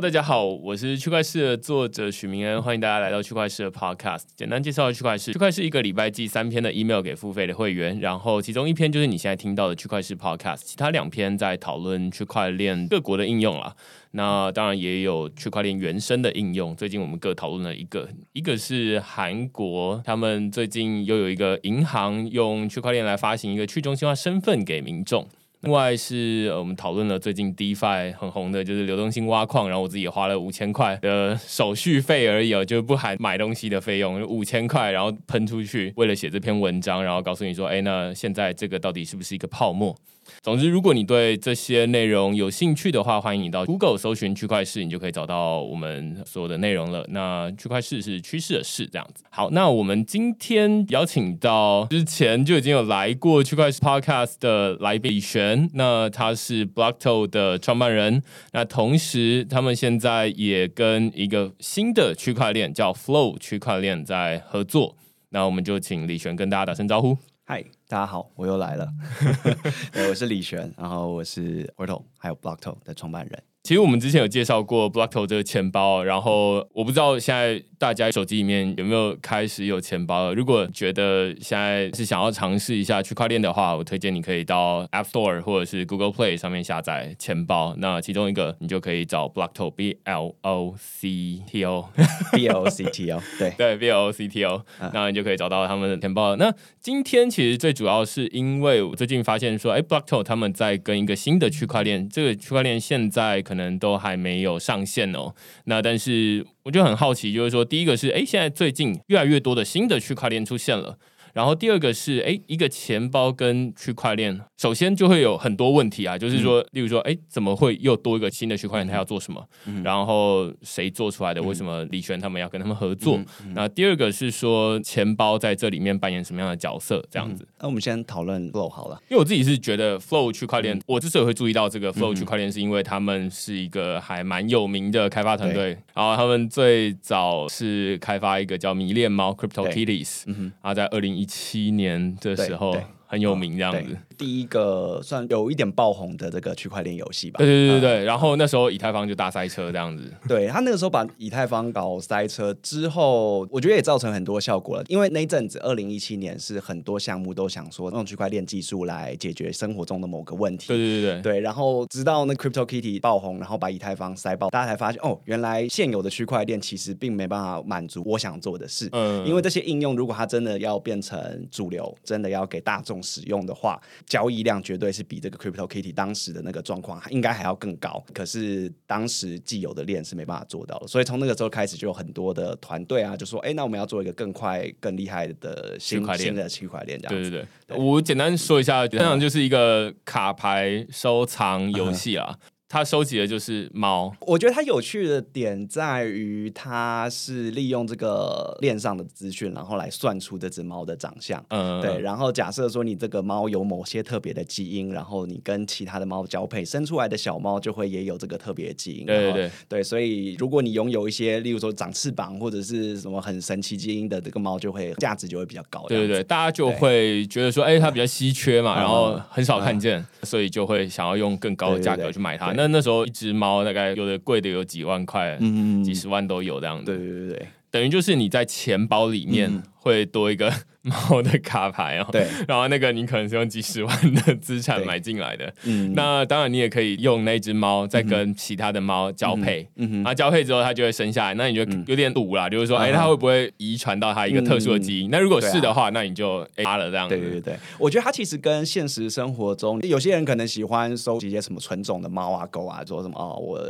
大家好，我是区块市的作者许明恩，欢迎大家来到区块市的 Podcast。简单介绍区块市，区块市一个礼拜寄三篇的 email 给付费的会员，然后其中一篇就是你现在听到的区块市 Podcast，其他两篇在讨论区块链各国的应用啦。那当然也有区块链原生的应用。最近我们各讨论了一个，一个是韩国，他们最近又有一个银行用区块链来发行一个去中心化身份给民众。另外是我们讨论了最近 DeFi 很红的，就是流动性挖矿，然后我自己也花了五千块的手续费而已哦，就不含买东西的费用，五千块，然后喷出去，为了写这篇文章，然后告诉你说，哎，那现在这个到底是不是一个泡沫？总之，如果你对这些内容有兴趣的话，欢迎你到 Google 搜寻区块市，你就可以找到我们所有的内容了。那区块市是趋势的势，这样子。好，那我们今天邀请到之前就已经有来过区块市 Podcast 的来宾李璇，那他是 Blockto 的创办人，那同时他们现在也跟一个新的区块链叫 Flow 区块链在合作。那我们就请李璇跟大家打声招呼。嗨，大家好，我又来了。我是李璇，然后我是 Orto 还有 Blockto 的创办人。其实我们之前有介绍过 Blockto 这个钱包，然后我不知道现在大家手机里面有没有开始有钱包了。如果觉得现在是想要尝试一下区块链的话，我推荐你可以到 App Store 或者是 Google Play 上面下载钱包。那其中一个你就可以找 Blockto B L O C T O B L O C T O 对对 B L O C T O，那你就可以找到他们的钱包。那今天其实最主要是因为我最近发现说，哎，Blockto 他们在跟一个新的区块链，这个区块链现在可能都还没有上线哦。那但是我就很好奇，就是说，第一个是，哎，现在最近越来越多的新的区块链出现了。然后第二个是，哎，一个钱包跟区块链，首先就会有很多问题啊，就是说，例如说，哎，怎么会又多一个新的区块链？它要做什么？然后谁做出来的？为什么李璇他们要跟他们合作？那第二个是说，钱包在这里面扮演什么样的角色？这样子。那我们先讨论 Flow 好了，因为我自己是觉得 Flow 区块链，我之所以会注意到这个 Flow 区块链，是因为他们是一个还蛮有名的开发团队。然后他们最早是开发一个叫迷恋猫 Crypto Kitties，然后在二零一七年的时候很有名，这样子。第一个算有一点爆红的这个区块链游戏吧。对对对对然后那时候以太坊就大塞车这样子。对他那个时候把以太坊搞塞车之后，我觉得也造成很多效果了。因为那阵子二零一七年是很多项目都想说用区块链技术来解决生活中的某个问题。对对对对。对，然后直到那 Crypto Kitty 爆红，然后把以太坊塞爆，大家才发现哦，原来现有的区块链其实并没办法满足我想做的事。嗯。因为这些应用如果它真的要变成主流，真的要给大众使用的话，交易量绝对是比这个 Crypto Kitty 当时的那个状况应该还要更高。可是当时既有的链是没办法做到的，所以从那个时候开始，就有很多的团队啊，就说：“哎，那我们要做一个更快、更厉害的新新的区块链。”这样对对对，我简单说一下，这样就是一个卡牌收藏游戏啊。他收集的就是猫。我觉得它有趣的点在于，它是利用这个链上的资讯，然后来算出这只猫的长相。嗯，对。然后假设说你这个猫有某些特别的基因，然后你跟其他的猫交配，生出来的小猫就会也有这个特别基因。对对对。所以如果你拥有一些，例如说长翅膀或者是什么很神奇基因的这个猫，就会价值就会比较高。对对对，大家就会觉得说，哎，它比较稀缺嘛，然后很少看见，所以就会想要用更高的价格去买它。那那时候一只猫大概有的贵的有几万块，嗯，几十万都有这样子。对对对对，等于就是你在钱包里面会多一个。猫的卡牌哦，对，然后那个你可能是用几十万的资产买进来的，嗯，那当然你也可以用那只猫再跟其他的猫交配，嗯哼，然后交配之后它就会生下来，那你就有点赌啦，就是说，哎，它会不会遗传到它一个特殊的基因？那如果是的话，那你就发了这样。对对对，我觉得它其实跟现实生活中有些人可能喜欢收集一些什么纯种的猫啊狗啊，说什么哦，我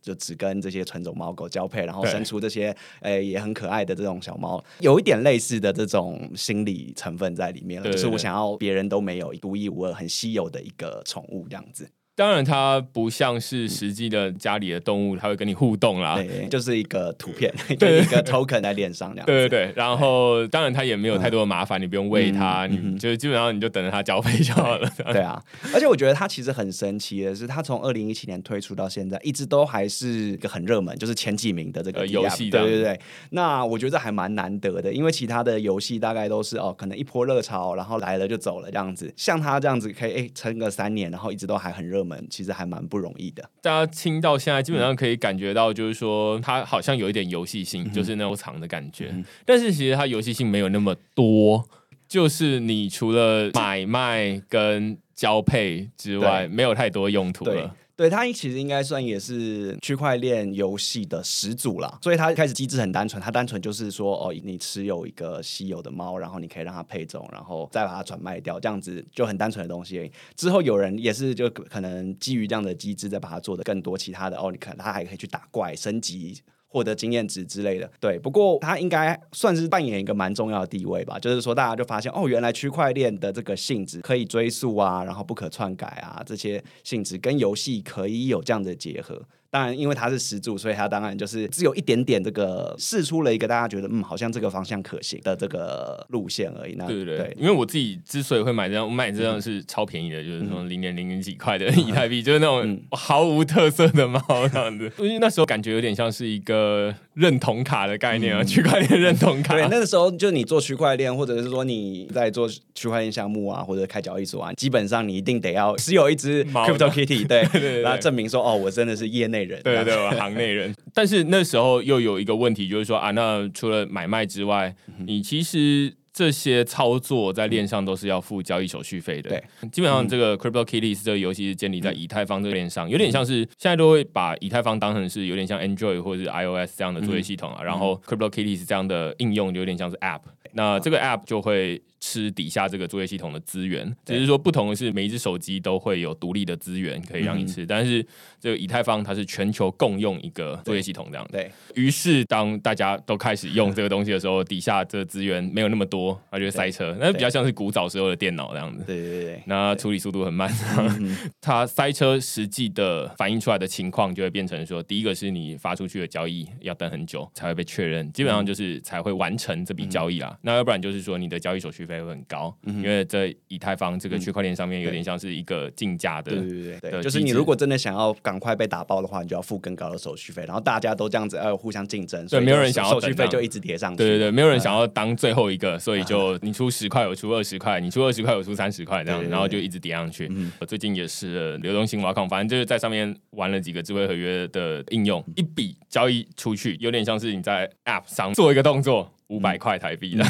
就只跟这些纯种猫狗交配，然后生出这些诶也很可爱的这种小猫，有一点类似的这种心理成分在里面了，就是我想要别人都没有独一无二、很稀有的一个宠物这样子。当然，它不像是实际的家里的动物，它会跟你互动啦。对，就是一个图片，对，一个 token 在脸上这样。对对对。然后，当然它也没有太多的麻烦，你不用喂它，你就基本上你就等着它交配就好了。对啊，而且我觉得它其实很神奇的是，它从二零一七年推出到现在，一直都还是一个很热门，就是前几名的这个游戏。对对对。那我觉得还蛮难得的，因为其他的游戏大概都是哦，可能一波热潮，然后来了就走了这样子。像它这样子，可以哎撑个三年，然后一直都还很热。们，其实还蛮不容易的。大家听到现在，基本上可以感觉到，就是说它好像有一点游戏性，就是那种藏的感觉。但是其实它游戏性没有那么多，就是你除了买卖跟交配之外，没有太多用途了。对它其实应该算也是区块链游戏的始祖啦，所以它开始机制很单纯，它单纯就是说哦，你持有一个稀有的猫，然后你可以让它配种，然后再把它转卖掉，这样子就很单纯的东西。之后有人也是就可能基于这样的机制，再把它做的更多其他的哦，你可能它还可以去打怪升级。获得经验值之类的，对。不过它应该算是扮演一个蛮重要的地位吧，就是说大家就发现哦，原来区块链的这个性质可以追溯啊，然后不可篡改啊，这些性质跟游戏可以有这样的结合。当然，因为它是石柱，所以它当然就是只有一点点这个试出了一个大家觉得嗯，好像这个方向可行的这个路线而已。那对对对，因为我自己之所以会买这张，我买这张是超便宜的，就是从零点零零几块的以太币，就是那种毫无特色的猫这样子。因为那时候感觉有点像是一个认同卡的概念啊，区块链认同卡。对，那个时候就你做区块链，或者是说你在做区块链项目啊，或者开交易所啊，基本上你一定得要持有一只 Crypto Kitty，对，然后证明说哦，我真的是业内。对对，行内人。但是那时候又有一个问题，就是说啊，那除了买卖之外，你其实这些操作在链上都是要付交易手续费的。对，基本上这个 Crypto Kitties 这个游戏是建立在以太坊这个链上，有点像是现在都会把以太坊当成是有点像 Android 或者是 iOS 这样的作业系统啊，然后 Crypto Kitties 这样的应用有点像是 App，那这个 App 就会。吃底下这个作业系统的资源，只是说不同的是，每一只手机都会有独立的资源可以让你吃，但是这个以太坊它是全球共用一个作业系统这样。对于是，当大家都开始用这个东西的时候，底下这资源没有那么多，它就会塞车。那比较像是古早时候的电脑这样子。对对对。那处理速度很慢，它塞车实际的反映出来的情况就会变成说，第一个是你发出去的交易要等很久才会被确认，基本上就是才会完成这笔交易啦。那要不然就是说你的交易手续费。会很高，因为在以太坊这个区块链上面有点像是一个竞价的，对对对，就是你如果真的想要赶快被打爆的话，你就要付更高的手续费，然后大家都这样子要互相竞争，所以没有人想要手续费就一直叠上去，对对对，没有人想要当最后一个，所以就你出十块，我出二十块，你出二十块，我出三十块这样，然后就一直叠上去。我最近也是流动性挖矿，反正就是在上面玩了几个智慧合约的应用，一笔交易出去，有点像是你在 App 上做一个动作。五百块台币的，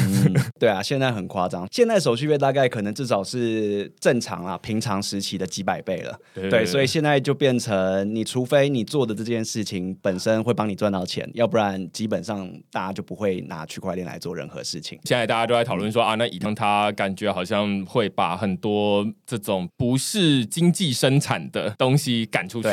对啊，现在很夸张。现在手续费大概可能至少是正常啊，平常时期的几百倍了。对，所以现在就变成，你除非你做的这件事情本身会帮你赚到钱，要不然基本上大家就不会拿区块链来做任何事情。现在大家都在讨论说啊，那以太它感觉好像会把很多这种不是经济生产的东西赶出去。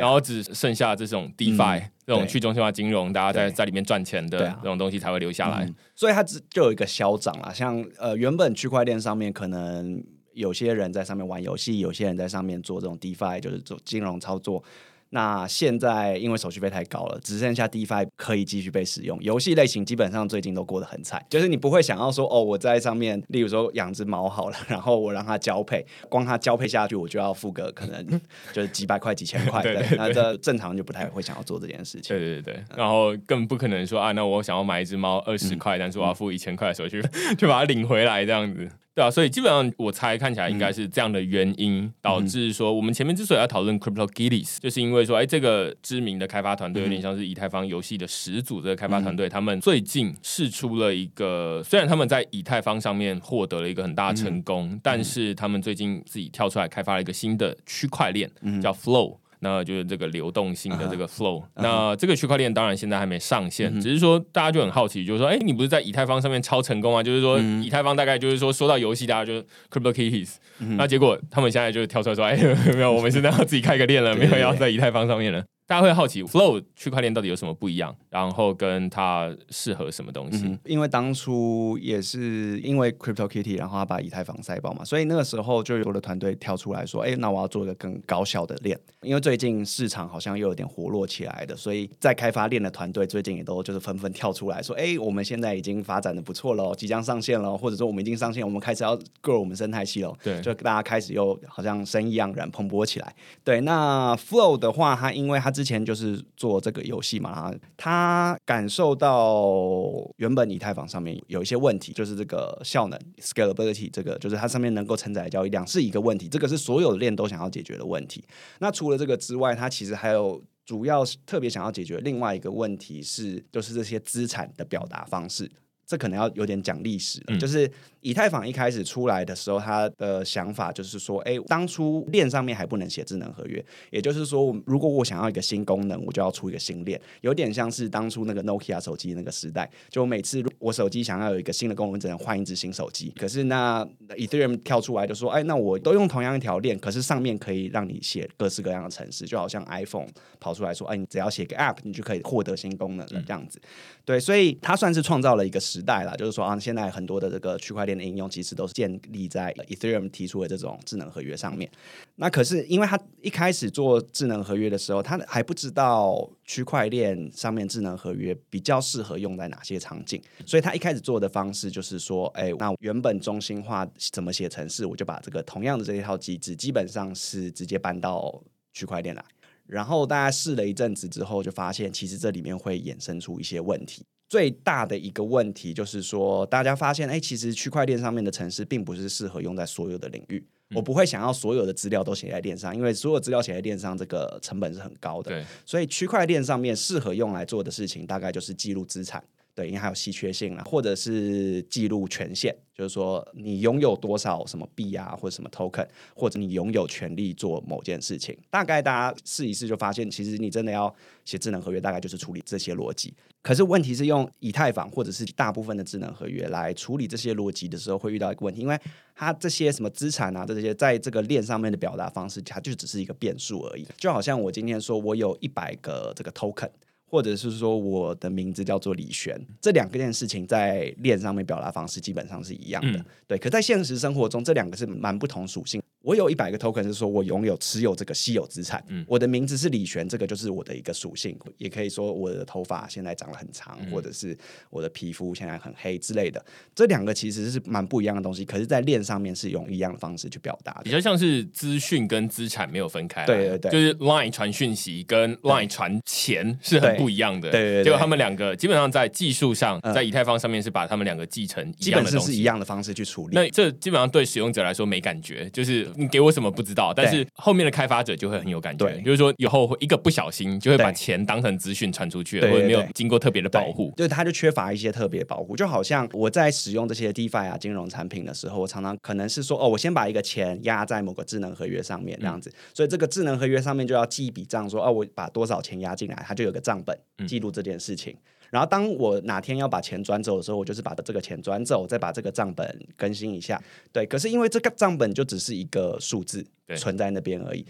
然后只剩下这种 DeFi 这种去中心化金融，大家在在里面赚钱的这种东西才会留下来，所以它只就有一个消长啦。像呃，原本区块链上面可能有些人在上面玩游戏，有些人在上面做这种 DeFi，就是做金融操作。那现在因为手续费太高了，只剩下 DeFi 可以继续被使用。游戏类型基本上最近都过得很惨，就是你不会想要说哦，我在上面，例如说养只猫好了，然后我让它交配，光它交配下去，我就要付个可能 就是几百块、几千块。对，那这正常就不太会想要做这件事情。对对对，然后更不可能说啊，那我想要买一只猫二十块，但是我要付一千块手续费，就把它领回来这样子。对啊，所以基本上我猜看起来应该是这样的原因导致说，我们前面之所以要讨论 Crypto Kitties，就是因为说，哎，这个知名的开发团队有点像是以太坊游戏的始祖，这个开发团队他们最近试出了一个，虽然他们在以太坊上面获得了一个很大的成功，但是他们最近自己跳出来开发了一个新的区块链，叫 Flow。那就是这个流动性的这个 flow。那这个区块链当然现在还没上线，只是说大家就很好奇，就是说，哎，你不是在以太坊上面超成功啊？就是说，以太坊大概就是说，说到游戏，大家就 Crypto Kitties。那结果他们现在就跳出来说，哎，没有，我们现在要自己开个链了，没有要在以太坊上面了。大家会好奇，Flow 区块链到底有什么不一样？然后跟它适合什么东西？因为当初也是因为 Crypto Kitty，然后他把以太坊塞爆嘛，所以那个时候就有的团队跳出来说：“哎，那我要做一个更高效的链。”因为最近市场好像又有点活络起来的，所以在开发链的团队最近也都就是纷纷跳出来说：“哎，我们现在已经发展的不错了，即将上线了，或者说我们已经上线，我们开始要 grow 我们生态系了。”对，就大家开始又好像生意盎然蓬勃起来。对，那 Flow 的话，它因为它之前就是做这个游戏嘛，他感受到原本以太坊上面有一些问题，就是这个效能 scalability 这个就是它上面能够承载的交易量是一个问题，这个是所有的链都想要解决的问题。那除了这个之外，它其实还有主要特别想要解决另外一个问题是，就是这些资产的表达方式。这可能要有点讲历史了，就是以太坊一开始出来的时候，他的想法就是说，哎，当初链上面还不能写智能合约，也就是说，如果我想要一个新功能，我就要出一个新链，有点像是当初那个 Nokia 手机那个时代，就每次我手机想要有一个新的功能，只能换一只新手机。可是那 Ethereum 跳出来就说，哎，那我都用同样一条链，可是上面可以让你写各式各样的程式，就好像 iPhone 跑出来说，哎，你只要写个 App，你就可以获得新功能了，这样子。对，所以它算是创造了一个时时代了，就是说啊，现在很多的这个区块链的应用其实都是建立在 Ethereum 提出的这种智能合约上面。那可是因为他一开始做智能合约的时候，他还不知道区块链上面智能合约比较适合用在哪些场景，所以他一开始做的方式就是说，哎，那原本中心化怎么写程式，我就把这个同样的这一套机制，基本上是直接搬到区块链来。然后大家试了一阵子之后，就发现其实这里面会衍生出一些问题。最大的一个问题就是说，大家发现，哎，其实区块链上面的城市并不是适合用在所有的领域。我不会想要所有的资料都写在链上，因为所有资料写在链上，这个成本是很高的。所以区块链上面适合用来做的事情，大概就是记录资产。对，因为还有稀缺性啊，或者是记录权限，就是说你拥有多少什么币啊，或者什么 token，或者你拥有权利做某件事情。大概大家试一试就发现，其实你真的要写智能合约，大概就是处理这些逻辑。可是问题是，用以太坊或者是大部分的智能合约来处理这些逻辑的时候，会遇到一个问题，因为它这些什么资产啊，这些在这个链上面的表达方式，它就只是一个变数而已。就好像我今天说我有一百个这个 token。或者是说我的名字叫做李璇，这两个件事情在链上面表达方式基本上是一样的，对。可在现实生活中，这两个是蛮不同属性。我有一百个 token 是说我拥有持有这个稀有资产，我的名字是李璇，这个就是我的一个属性，也可以说我的头发现在长得很长，或者是我的皮肤现在很黑之类的。这两个其实是蛮不一样的东西，可是，在链上面是用一样的方式去表达，比较像是资讯跟资产没有分开，对对对，就是 line 传讯息跟 line 传钱是很不一样的，对对，结果他们两个基本上在技术上，在以太坊上面是把他们两个继承，基本上是一样的方式去处理。那这基本上对使用者来说没感觉，就是你给我什么不知。道，但是后面的开发者就会很有感觉，就是说以后一个不小心就会把钱当成资讯传出去，或者没有经过特别的保护，就是它就缺乏一些特别保护。就好像我在使用这些 DeFi 啊金融产品的时候，我常常可能是说，哦，我先把一个钱压在某个智能合约上面，这样子，所以这个智能合约上面就要记一笔账，说，哦，我把多少钱压进来，它就有个账本记录这件事情。然后当我哪天要把钱转走的时候，我就是把这个钱转走，再把这个账本更新一下。对，可是因为这个账本就只是一个数字存在那边而已，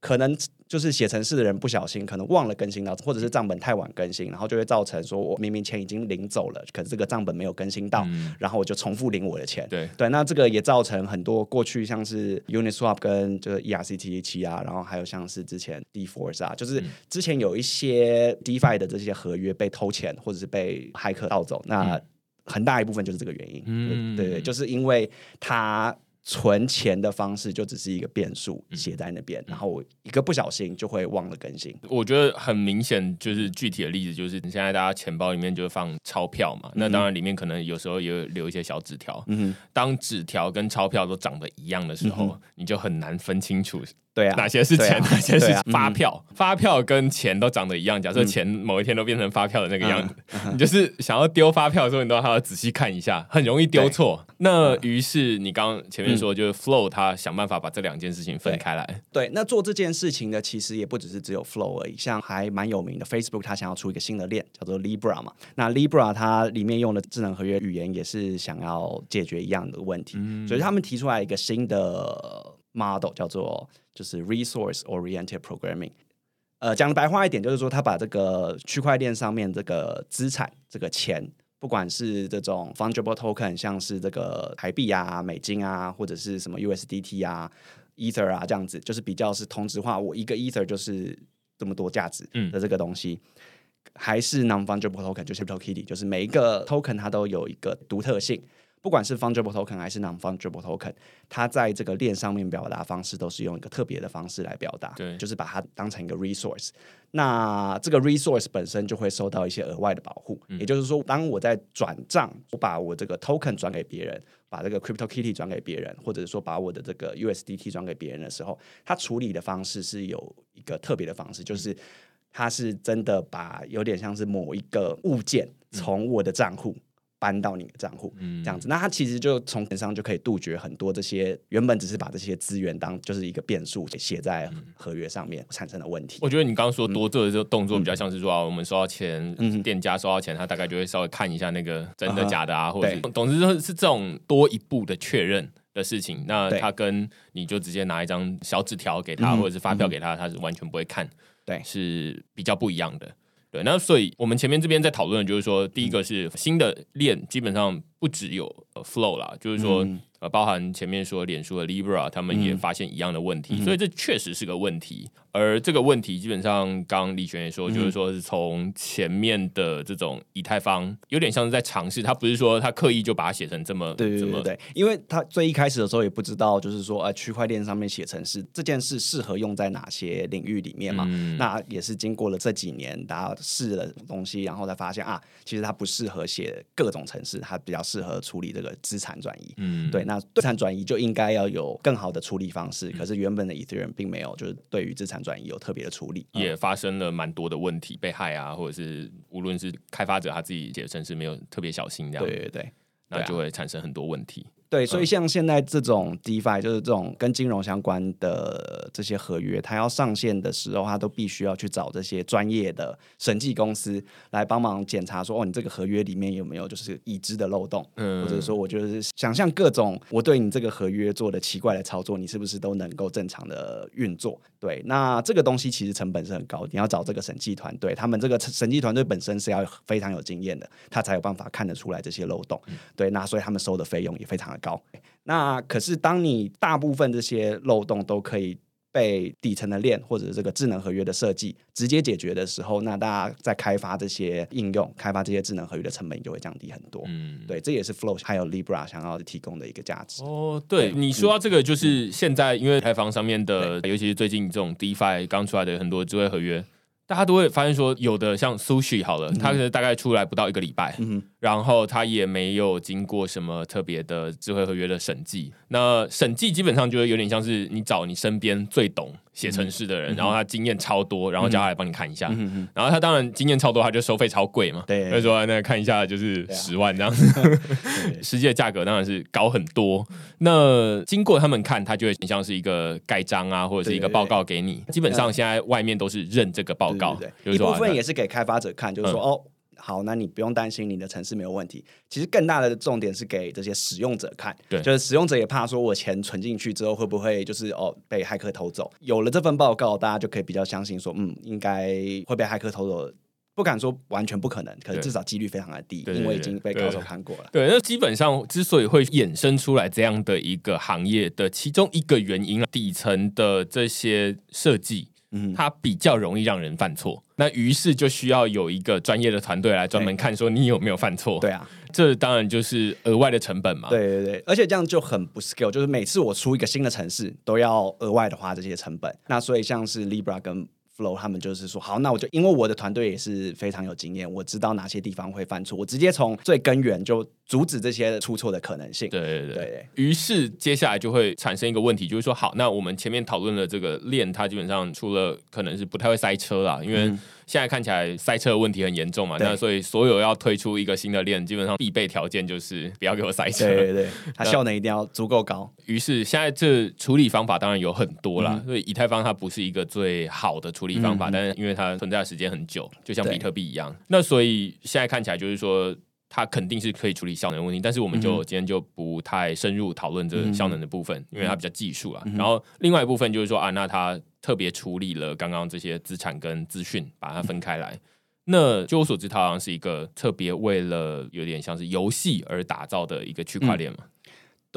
可能。就是写程式的人不小心，可能忘了更新到，或者是账本太晚更新，然后就会造成说我明明钱已经领走了，可是这个账本没有更新到，然后我就重复领我的钱。对对，那这个也造成很多过去像是 Uniswap 跟这个 ERC-T 七啊，然后还有像是之前 DeForce 啊，就是之前有一些 DeFi 的这些合约被偷钱或者是被骇客盗走，那很大一部分就是这个原因。嗯，对，就是因为它。存钱的方式就只是一个变数写在那边，然后一个不小心就会忘了更新。我觉得很明显，就是具体的例子就是，你现在大家钱包里面就放钞票嘛，那当然里面可能有时候也留一些小纸条。嗯，当纸条跟钞票都长得一样的时候，你就很难分清楚。对啊，哪些是钱，哪些是发票？发票跟钱都长得一样。假设钱某一天都变成发票的那个样子，你就是想要丢发票的时候，你都还要仔细看一下，很容易丢错。那于是你刚前面说，就是 Flow 他想办法把这两件事情分开来。对，那做这件事情的其实也不只是只有 Flow 而已，像还蛮有名的 Facebook，他想要出一个新的链叫做 Libra 嘛。那 Libra 它里面用的智能合约语言也是想要解决一样的问题，所以他们提出来一个新的 model 叫做。就是 resource oriented programming，呃，讲的白话一点，就是说他把这个区块链上面这个资产、这个钱，不管是这种 fungible token，像是这个台币啊、美金啊，或者是什么 USDT 啊、Ether 啊这样子，就是比较是同质化，我一个 Ether 就是这么多价值的这个东西，还是 non fungible token，就是 Crypto Kitty，就是每一个 token 它都有一个独特性。不管是 fungible token 还是 non fungible token，它在这个链上面表达方式都是用一个特别的方式来表达，对，就是把它当成一个 resource。那这个 resource 本身就会受到一些额外的保护，也就是说，当我在转账，我把我这个 token 转给别人，把这个 crypto kitty 转给别人，或者是说把我的这个 USDT 转给别人的时候，它处理的方式是有一个特别的方式，就是它是真的把有点像是某一个物件从我的账户。搬到你的账户，这样子，那它其实就从本上就可以杜绝很多这些原本只是把这些资源当就是一个变数写在合约上面产生的问题。我觉得你刚刚说多做的这个动作比较像是说啊，我们收到钱，店家收到钱，他大概就会稍微看一下那个真的假的啊，或者总之是是这种多一步的确认的事情。那他跟你就直接拿一张小纸条给他，或者是发票给他，他是完全不会看，对，是比较不一样的。那所以我们前面这边在讨论就是说，第一个是新的链基本上不只有 flow 啦，就是说。呃，包含前面说脸书的 Libra，他们也发现一样的问题，所以这确实是个问题。而这个问题基本上，刚李璇也说，就是说是从前面的这种以太坊，有点像是在尝试，他不是说他刻意就把它写成这么对对对对，因为他最一开始的时候也不知道，就是说呃，区块链上面写程式这件事适合用在哪些领域里面嘛？那也是经过了这几年大家试了东西，然后才发现啊，其实它不适合写各种城市，它比较适合处理这个资产转移。嗯，对。那资产转移就应该要有更好的处理方式，可是原本的 Ethereum 并没有，就是对于资产转移有特别的处理，也发生了蛮多的问题，被害啊，或者是无论是开发者他自己解释是没有特别小心这样，对对对，那就会产生很多问题。对，所以像现在这种 DeFi，就是这种跟金融相关的这些合约，它要上线的时候，它都必须要去找这些专业的审计公司来帮忙检查，说哦，你这个合约里面有没有就是已知的漏洞，嗯，或者说我就是想象各种我对你这个合约做的奇怪的操作，你是不是都能够正常的运作？对，那这个东西其实成本是很高，你要找这个审计团队，他们这个审计团队本身是要非常有经验的，他才有办法看得出来这些漏洞。对，那所以他们收的费用也非常。高，那可是当你大部分这些漏洞都可以被底层的链或者这个智能合约的设计直接解决的时候，那大家在开发这些应用、开发这些智能合约的成本就会降低很多。嗯，对，这也是 Flow 还有 Libra 想要提供的一个价值。哦，对，你说到这个，就是现在因为开放上面的，尤其是最近这种 DeFi 刚出来的很多智慧合约。大家都会发现说，有的像 Sushi 好了，它可能大概出来不到一个礼拜，然后它也没有经过什么特别的智慧合约的审计。那审计基本上就是有点像是你找你身边最懂。写程式的人，然后他经验超多，然后叫他来帮你看一下，然后他当然经验超多，他就收费超贵嘛。对，所以说那看一下就是十万这样 子，实际的价格当然是高很多。那经过他们看，他就会像是一个盖章啊，或者是一个报告给你。基本上现在外面都是认这个报告，一部分也是给开发者看，就是说哦。好，那你不用担心你的城市没有问题。其实更大的重点是给这些使用者看，对，就是使用者也怕说我钱存进去之后会不会就是哦被骇客偷走。有了这份报告，大家就可以比较相信说，嗯，应该会被骇客偷走。不敢说完全不可能，可是至少几率非常的低，因为已经被高手看过了。对，那基本上之所以会衍生出来这样的一个行业的其中一个原因啊，底层的这些设计。嗯，它比较容易让人犯错，那于是就需要有一个专业的团队来专门看，说你有没有犯错。对啊，这当然就是额外的成本嘛。对对对，而且这样就很不 skill，就是每次我出一个新的城市都要额外的花这些成本。那所以像是 Libra 跟 Flow 他们就是说，好，那我就因为我的团队也是非常有经验，我知道哪些地方会犯错，我直接从最根源就阻止这些出错的可能性。对对对。于是接下来就会产生一个问题，就是说，好，那我们前面讨论的这个链，它基本上除了可能是不太会塞车啦，因为。现在看起来塞车问题很严重嘛？那所以所有要推出一个新的链，基本上必备条件就是不要给我塞车。对对对，它效能一定要足够高。于是现在这处理方法当然有很多啦，所以以太坊它不是一个最好的处理方法，但是因为它存在的时间很久，就像比特币一样。那所以现在看起来就是说，它肯定是可以处理效能问题，但是我们就今天就不太深入讨论这个效能的部分，因为它比较技术啊。然后另外一部分就是说啊，那它。特别处理了刚刚这些资产跟资讯，把它分开来。那据我所知，它好像是一个特别为了有点像是游戏而打造的一个区块链嘛。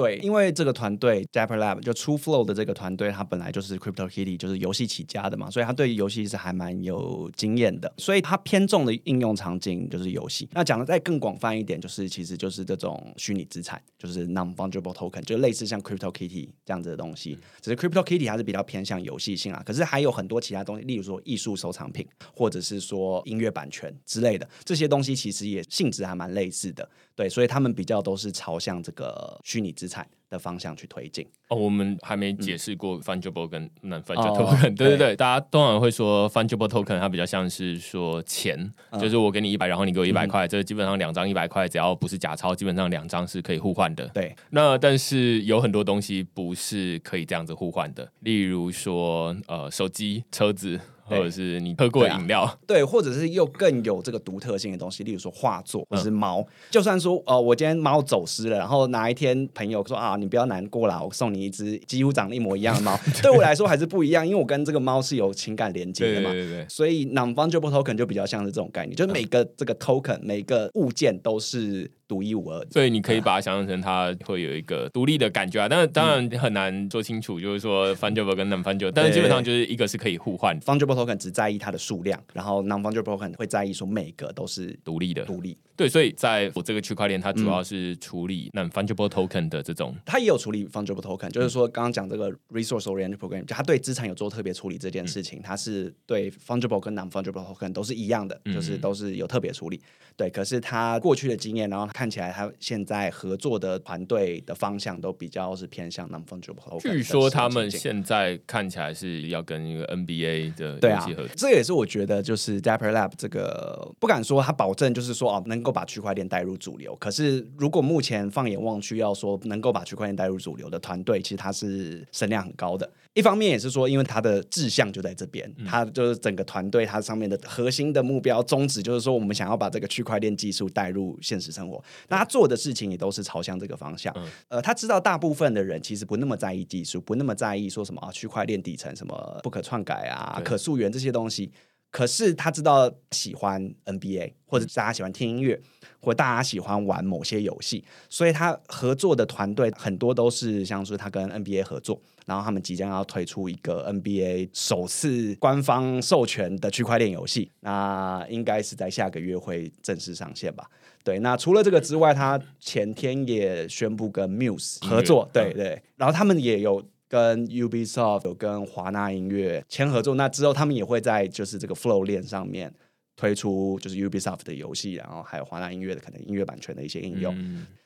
对，因为这个团队 Dapper Lab 就出 Flow 的这个团队，它本来就是 Crypto Kitty 就是游戏起家的嘛，所以他对游戏是还蛮有经验的，所以它偏重的应用场景就是游戏。那讲的再更广泛一点，就是其实就是这种虚拟资产，就是 Non Fungible Token，就类似像 Crypto Kitty 这样子的东西。只是 Crypto Kitty 还是比较偏向游戏性啊，可是还有很多其他东西，例如说艺术收藏品，或者是说音乐版权之类的这些东西，其实也性质还蛮类似的。对，所以他们比较都是朝向这个虚拟资产的方向去推进。哦，我们还没解释过 fungible 跟 non fungible token。对对对，大家通常会说 fungible token，它比较像是说钱，就是我给你一百，然后你给我一百块，这基本上两张一百块，只要不是假钞，基本上两张是可以互换的。对，那但是有很多东西不是可以这样子互换的，例如说呃手机、车子。或者是你喝过饮料，对，或者是又更有这个独特性的东西，例如说画作或者是猫。就算说，呃，我今天猫走失了，然后哪一天朋友说啊，你不要难过啦，我送你一只几乎长得一模一样的猫，对我来说还是不一样，因为我跟这个猫是有情感连接的嘛。对对对。所以 non fungible token 就比较像是这种概念，就是每个这个 token 每个物件都是。独一无二，所以你可以把它想象成它会有一个独立的感觉啊。但是当然很难说清楚，就是说 fungible 跟 non fungible，但是基本上就是一个是可以互换。fungible token 只在意它的数量，然后 non fungible token 会在意说每个都是独立的。独立对，所以在我这个区块链，它主要是处理 non fungible token 的这种，它也有处理 fungible token，就是说刚刚讲这个 resource oriented program，就它对资产有做特别处理这件事情，它是对 fungible 跟 non fungible token 都是一样的，就是都是有特别处理。对，可是它过去的经验，然后看起来他现在合作的团队的方向都比较是偏向 non fungible。据说他们现在看起来是要跟一个 NBA 的对啊，这也是我觉得就是 Dapper Lab 这个不敢说他保证就是说哦能够把区块链带入主流，可是如果目前放眼望去要说能够把区块链带入主流的团队，其实它是声量很高的。一方面也是说，因为他的志向就在这边，他就是整个团队，他上面的核心的目标宗旨就是说，我们想要把这个区块链技术带入现实生活。那他做的事情也都是朝向这个方向。呃，他知道大部分的人其实不那么在意技术，不那么在意说什么啊，区块链底层什么不可篡改啊、可溯源这些东西。可是他知道喜欢 NBA，或者大家喜欢听音乐，或大家喜欢玩某些游戏，所以他合作的团队很多都是像是他跟 NBA 合作。然后他们即将要推出一个 NBA 首次官方授权的区块链游戏，那应该是在下个月会正式上线吧？对，那除了这个之外，他前天也宣布跟 Muse 合作，对对，然后他们也有跟 Ubisoft 有跟华纳音乐签合作，那之后他们也会在就是这个 Flow 链上面推出就是 Ubisoft 的游戏，然后还有华纳音乐的可能音乐版权的一些应用。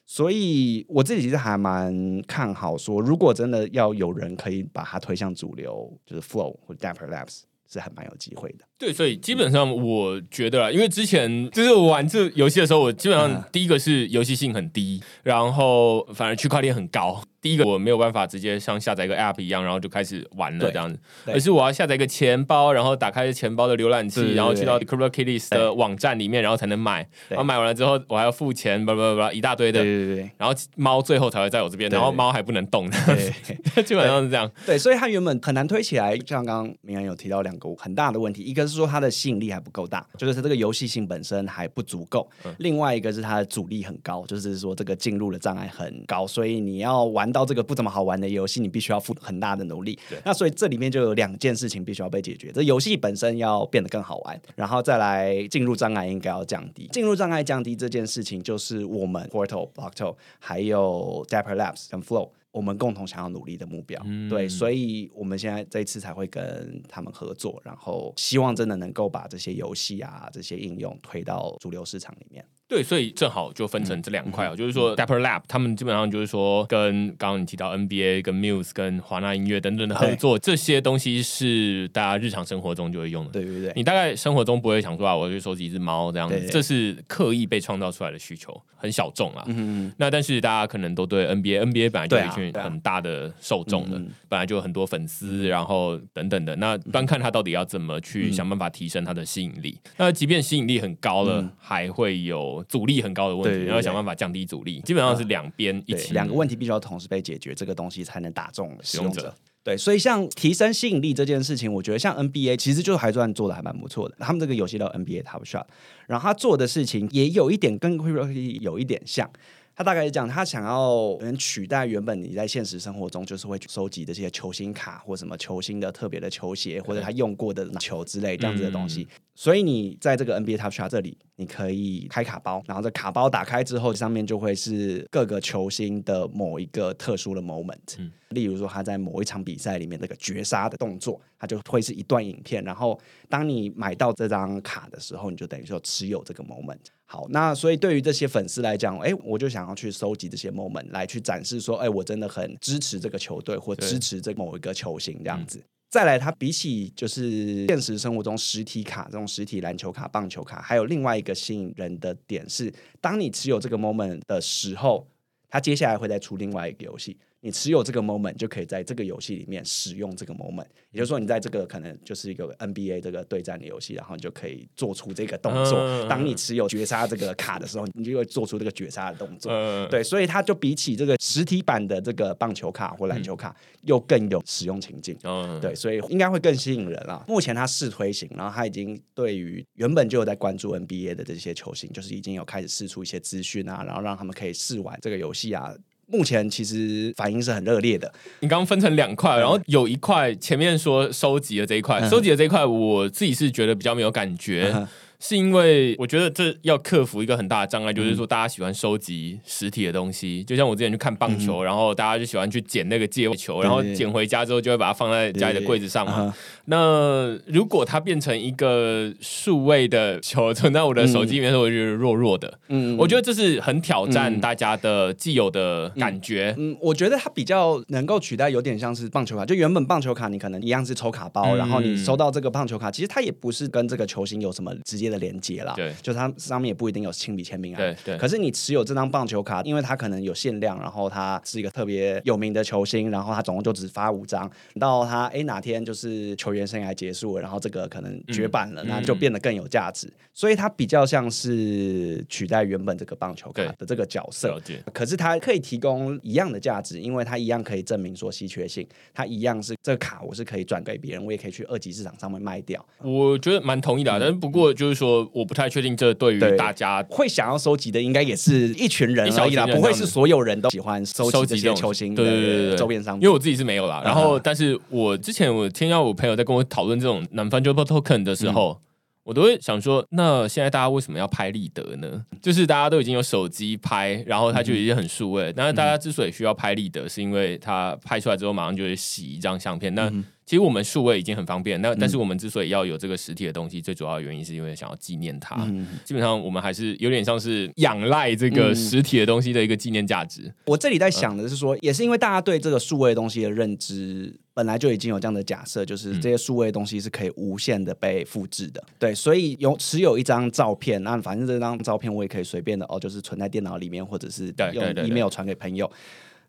所以我自己其实还蛮看好，说如果真的要有人可以把它推向主流，就是 Flow 或 Dapper Labs 是还蛮有机会的。对，所以基本上我觉得，因为之前就是我玩这游戏的时候，我基本上第一个是游戏性很低，然后反而区块链很高。第一个我没有办法直接像下载一个 App 一样，然后就开始玩了这样子，而是我要下载一个钱包，然后打开钱包的浏览器，然后去到 CryptoKitties 的网站里面，然后才能买。然后买完了之后，我还要付钱，不不不，一大堆的。对对对。然后猫最后才会在我这边，然后猫还不能动。对，基本上是这样。对，所以它原本很难推起来。像刚刚明安有提到两个很大的问题，一个是说它的吸引力还不够大，就是它这个游戏性本身还不足够；另外一个是它的阻力很高，就是说这个进入的障碍很高，所以你要玩到这个不怎么好玩。的游戏你必须要付很大的努力，那所以这里面就有两件事情必须要被解决。这游戏本身要变得更好玩，然后再来进入障碍应该要降低。进入障碍降低这件事情，就是我们 Portal、Blockto 还有 Dapper Labs 跟 Flow 我们共同想要努力的目标。对，所以我们现在这一次才会跟他们合作，然后希望真的能够把这些游戏啊这些应用推到主流市场里面。对，所以正好就分成这两块啊，就是说 Dapper Lab 他们基本上就是说跟刚刚你提到 NBA、跟 Muse、跟华纳音乐等等的合作，这些东西是大家日常生活中就会用的。对对对，你大概生活中不会想说啊，我去收集一只猫这样子，这是刻意被创造出来的需求，很小众啊。嗯嗯。那但是大家可能都对 NBA，NBA 本来就有一群很大的受众的，本来就有很多粉丝，然后等等的。那端看他到底要怎么去想办法提升它的吸引力。那即便吸引力很高了，还会有。阻力很高的问题，然后想办法降低阻力，基本上是两边一起，两个问题必须要同时被解决，这个东西才能打中使用者。对，所以像提升吸引力这件事情，我觉得像 NBA 其实就还算做的还蛮不错的。他们这个游戏叫 NBA Top Shot，然后他做的事情也有一点跟 Quick 有一点像。他大概是这样，他想要能取代原本你在现实生活中就是会收集这些球星卡或什么球星的特别的球鞋或者他用过的球之类这样子的东西。所以你在这个 NBA Top Shot 这里，你可以开卡包，然后这卡包打开之后，上面就会是各个球星的某一个特殊的 moment。例如说他在某一场比赛里面那个绝杀的动作，它就会是一段影片。然后当你买到这张卡的时候，你就等于说持有这个 moment。好，那所以对于这些粉丝来讲，哎，我就想要去收集这些 moment 来去展示说，哎，我真的很支持这个球队或支持这某一个球星这样子。再来，它比起就是现实生活中实体卡这种实体篮球卡、棒球卡，还有另外一个吸引人的点是，当你持有这个 moment 的时候，它接下来会再出另外一个游戏。你持有这个 moment 就可以在这个游戏里面使用这个 moment，也就是说，你在这个可能就是一个 NBA 这个对战的游戏，然后你就可以做出这个动作。当你持有绝杀这个卡的时候，你就会做出这个绝杀的动作。对，所以它就比起这个实体版的这个棒球卡或篮球卡，又更有使用情境。对，所以应该会更吸引人啊。目前它试推行，然后它已经对于原本就有在关注 NBA 的这些球星，就是已经有开始试出一些资讯啊，然后让他们可以试玩这个游戏啊。目前其实反应是很热烈的。你刚刚分成两块，然后有一块前面说收集的这一块，收集的这一块，我自己是觉得比较没有感觉。是因为我觉得这要克服一个很大的障碍，就是说大家喜欢收集实体的东西，就像我之前去看棒球，然后大家就喜欢去捡那个界位球，然后捡回家之后就会把它放在家里的柜子上嘛。那如果它变成一个数位的球存在我的手机里面，我觉得弱弱的。嗯，我觉得这是很挑战大家的既有的感觉。嗯，我觉得它比较能够取代，有点像是棒球卡，就原本棒球卡你可能一样是抽卡包，然后你收到这个棒球卡，其实它也不是跟这个球星有什么直接。的连接啦，对，就它上面也不一定有亲笔签名啊，对对。可是你持有这张棒球卡，因为它可能有限量，然后它是一个特别有名的球星，然后它总共就只发五张，到他哎哪天就是球员生涯结束了，然后这个可能绝版了，那就变得更有价值。所以它比较像是取代原本这个棒球卡的这个角色，可是它可以提供一样的价值，因为它一样可以证明说稀缺性，它一样是这个卡我是可以转给别人，我也可以去二级市场上面卖掉。我觉得蛮同意的，但是不过就是。说我不太确定，这对于大家会想要收集的，应该也是一群人而已啦，不会是所有人都喜欢收集这些球星的周边商品。因为我自己是没有啦。然后，但是我之前我听到我朋友在跟我讨论这种南方 Jumbo Token 的时候，我都会想说，那现在大家为什么要拍立得呢？就是大家都已经有手机拍，然后它就已经很数位。但是大家之所以需要拍立得，是因为它拍出来之后马上就会洗一张相片。那其实我们数位已经很方便，那但是我们之所以要有这个实体的东西，最主要的原因是因为想要纪念它。基本上我们还是有点像是仰赖这个实体的东西的一个纪念价值。我这里在想的是说，也是因为大家对这个数位东西的认知本来就已经有这样的假设，就是这些数位东西是可以无限的被复制的。对，所以有持有一张照片，那反正这张照片我也可以随便的哦，就是存在电脑里面，或者是用 email 传给朋友。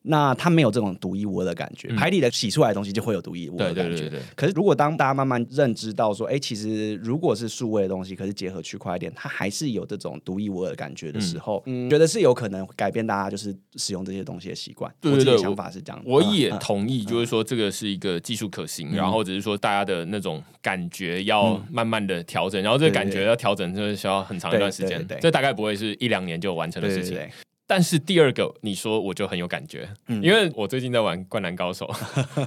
那它没有这种独一无二的感觉，牌底的洗出来的东西就会有独一无二的感觉。可是如果当大家慢慢认知到说，哎，其实如果是数位的东西，可是结合区块链，它还是有这种独一无二的感觉的时候，嗯，觉得是有可能改变大家就是使用这些东西的习惯。对对对，想法是这样。我也同意，就是说这个是一个技术可行，然后只是说大家的那种感觉要慢慢的调整，然后这个感觉要调整，就是需要很长一段时间。这大概不会是一两年就完成的事情。但是第二个，你说我就很有感觉，因为我最近在玩《灌篮高手》，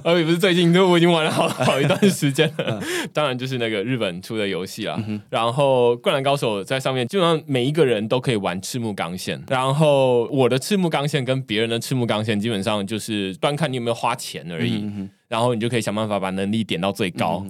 而且不是最近，就我已经玩了好好一段时间了。当然就是那个日本出的游戏啊。然后《灌篮高手》在上面，基本上每一个人都可以玩赤木刚宪。然后我的赤木刚宪跟别人的赤木刚宪，基本上就是端看你有没有花钱而已。然后你就可以想办法把能力点到最高。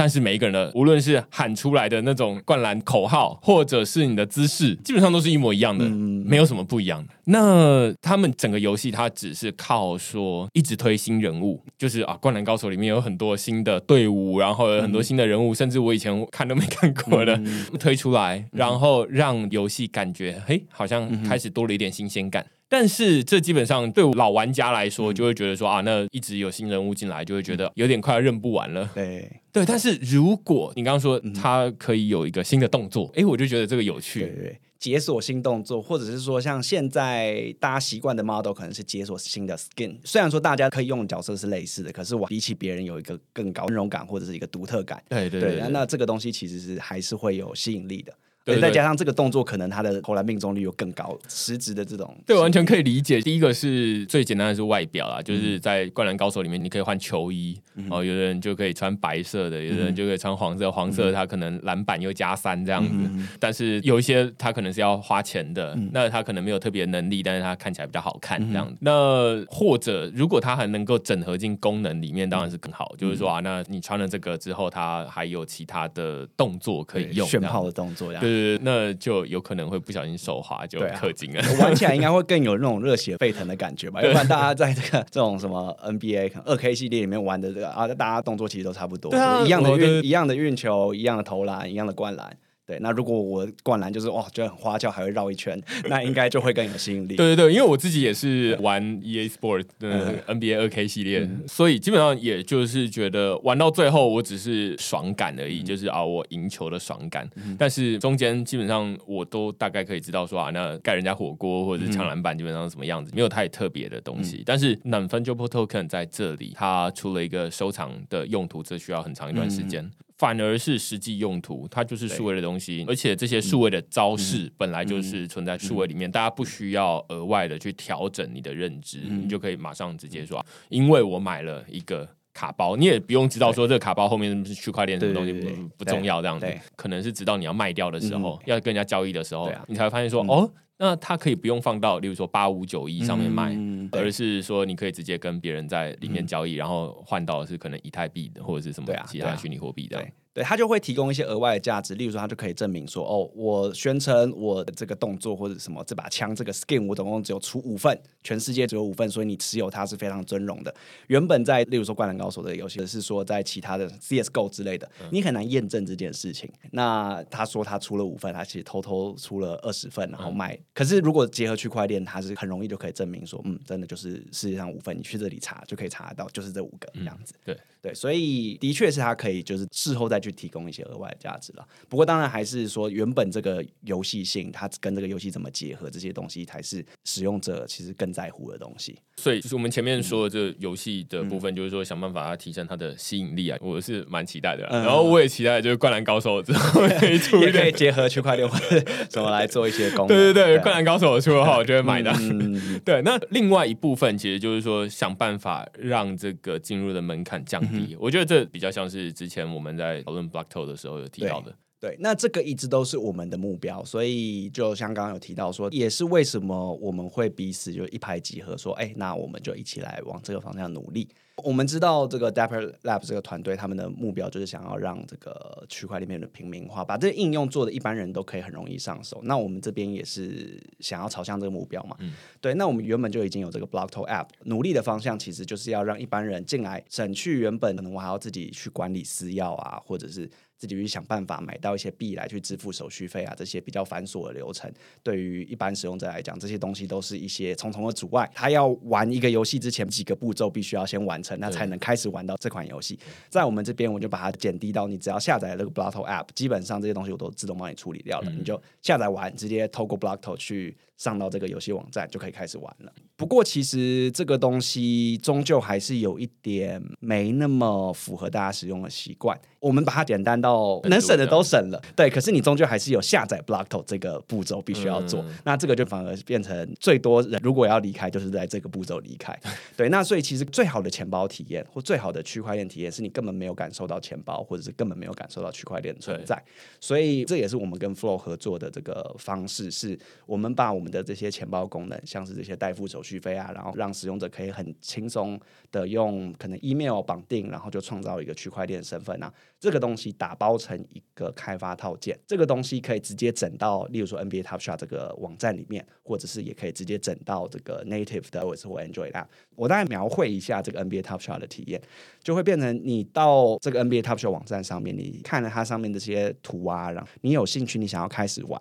但是每一个人的，无论是喊出来的那种灌篮口号，或者是你的姿势，基本上都是一模一样的，没有什么不一样的。那他们整个游戏，它只是靠说一直推新人物，就是啊，灌篮高手里面有很多新的队伍，然后有很多新的人物，甚至我以前看都没看过的 推出来，然后让游戏感觉，嘿，好像开始多了一点新鲜感。但是这基本上对老玩家来说，就会觉得说啊，那一直有新人物进来，就会觉得有点快要认不完了。对对，但是如果你刚刚说它可以有一个新的动作，哎，我就觉得这个有趣。对对，解锁新动作，或者是说像现在大家习惯的 model，可能是解锁新的 skin。虽然说大家可以用的角色是类似的，可是我比起别人有一个更高内容感或者是一个独特感。对对对，那这个东西其实是还是会有吸引力的。对，再加上这个动作，可能他的投篮命中率又更高，实质的这种，对，完全可以理解。第一个是最简单的是外表啊，就是在灌篮高手里面，你可以换球衣哦，有的人就可以穿白色的，有的人就可以穿黄色，黄色他可能篮板又加三这样子。但是有一些他可能是要花钱的，那他可能没有特别能力，但是他看起来比较好看这样。那或者如果他还能够整合进功能里面，当然是更好。就是说啊，那你穿了这个之后，他还有其他的动作可以用，炫炮的动作，对对对，那就有可能会不小心手滑就氪金了。玩起来应该会更有那种热血沸腾的感觉吧？要不然大家在这个这种什么 NBA 二 K 系列里面玩的这个啊，大家动作其实都差不多，一样的运，一样的运球，一样的投篮，一样的灌篮。对，那如果我灌篮就是哇，觉得很花俏，还会绕一圈，那应该就会更有吸引力。对对对，因为我自己也是玩 EA Sport 的 NBA 二 K 系列，所以基本上也就是觉得玩到最后，我只是爽感而已，就是啊，我赢球的爽感。但是中间基本上我都大概可以知道说啊，那盖人家火锅或者是抢篮板，基本上是什么样子，没有太特别的东西。但是 Fungible Token 在这里，它除了一个收藏的用途，这需要很长一段时间。反而是实际用途，它就是数位的东西，而且这些数位的招式本来就是存在数位里面，大家不需要额外的去调整你的认知，你就可以马上直接说，因为我买了一个卡包，你也不用知道说这个卡包后面是区块链什么东西不不重要这样子，可能是直到你要卖掉的时候，要跟人家交易的时候，你才会发现说，哦，那它可以不用放到，例如说八五九一上面卖，而是说你可以直接跟别人在里面交易，然后换到是可能以太币或者是什么其他虚拟货币的。对，他就会提供一些额外的价值，例如说，他就可以证明说，哦，我宣称我的这个动作或者什么这把枪这个 skin，我总共只有出五份，全世界只有五份，所以你持有它是非常尊荣的。原本在例如说《灌篮高手》的游戏，是说在其他的 CS:GO 之类的，你很难验证这件事情。那他说他出了五份，他其实偷偷出了二十份，然后卖。可是如果结合区块链，它是很容易就可以证明说，嗯，真的就是世界上五份，你去这里查就可以查得到，就是这五个这样子。对。对，所以的确是他可以就是事后再去提供一些额外的价值了。不过当然还是说原本这个游戏性，它跟这个游戏怎么结合，这些东西才是使用者其实更在乎的东西。所以就是我们前面说的这游戏的部分，就是说想办法它提升它的吸引力啊，我是蛮期待的。然后我也期待就是灌篮高手之后 可以出一点结合区块链或者怎么来做一些功能。对对对，灌篮高手出的话，我就会买的。对，那另外一部分其实就是说想办法让这个进入的门槛降低。我觉得这比较像是之前我们在讨论 Block Toe 的时候有提到的。对，那这个一直都是我们的目标，所以就像刚刚有提到说，也是为什么我们会彼此就一拍即合，说，哎，那我们就一起来往这个方向努力。我们知道这个 Dapper Lab 这个团队，他们的目标就是想要让这个区块链的平民化，把这个应用做的一般人都可以很容易上手。那我们这边也是想要朝向这个目标嘛？嗯，对。那我们原本就已经有这个 Blockto App，努力的方向其实就是要让一般人进来，省去原本可能我还要自己去管理私钥啊，或者是。自己去想办法买到一些币来去支付手续费啊，这些比较繁琐的流程，对于一般使用者来讲，这些东西都是一些重重的阻碍。他要玩一个游戏之前，几个步骤必须要先完成，那才能开始玩到这款游戏。在我们这边，我就把它减低到你只要下载那个 Blockto App，基本上这些东西我都自动帮你处理掉了，你就下载完，直接透过 Blockto 去。上到这个游戏网站就可以开始玩了。不过，其实这个东西终究还是有一点没那么符合大家使用的习惯。我们把它简单到能省的都省了，对。可是你终究还是有下载 Blockto 这个步骤必须要做。那这个就反而变成最多人如果要离开，就是在这个步骤离开。对。那所以其实最好的钱包体验或最好的区块链体验，是你根本没有感受到钱包，或者是根本没有感受到区块链存在。所以这也是我们跟 Flow 合作的这个方式，是我们把我们的这些钱包功能，像是这些代付手续费啊，然后让使用者可以很轻松的用可能 email 绑定，然后就创造一个区块链身份啊。这个东西打包成一个开发套件，这个东西可以直接整到，例如说 NBA Top Shot 这个网站里面，或者是也可以直接整到这个 native 的或者 Android app。我大概描绘一下这个 NBA Top Shot 的体验，就会变成你到这个 NBA Top Shot 网站上面，你看了它上面这些图啊，然后你有兴趣，你想要开始玩。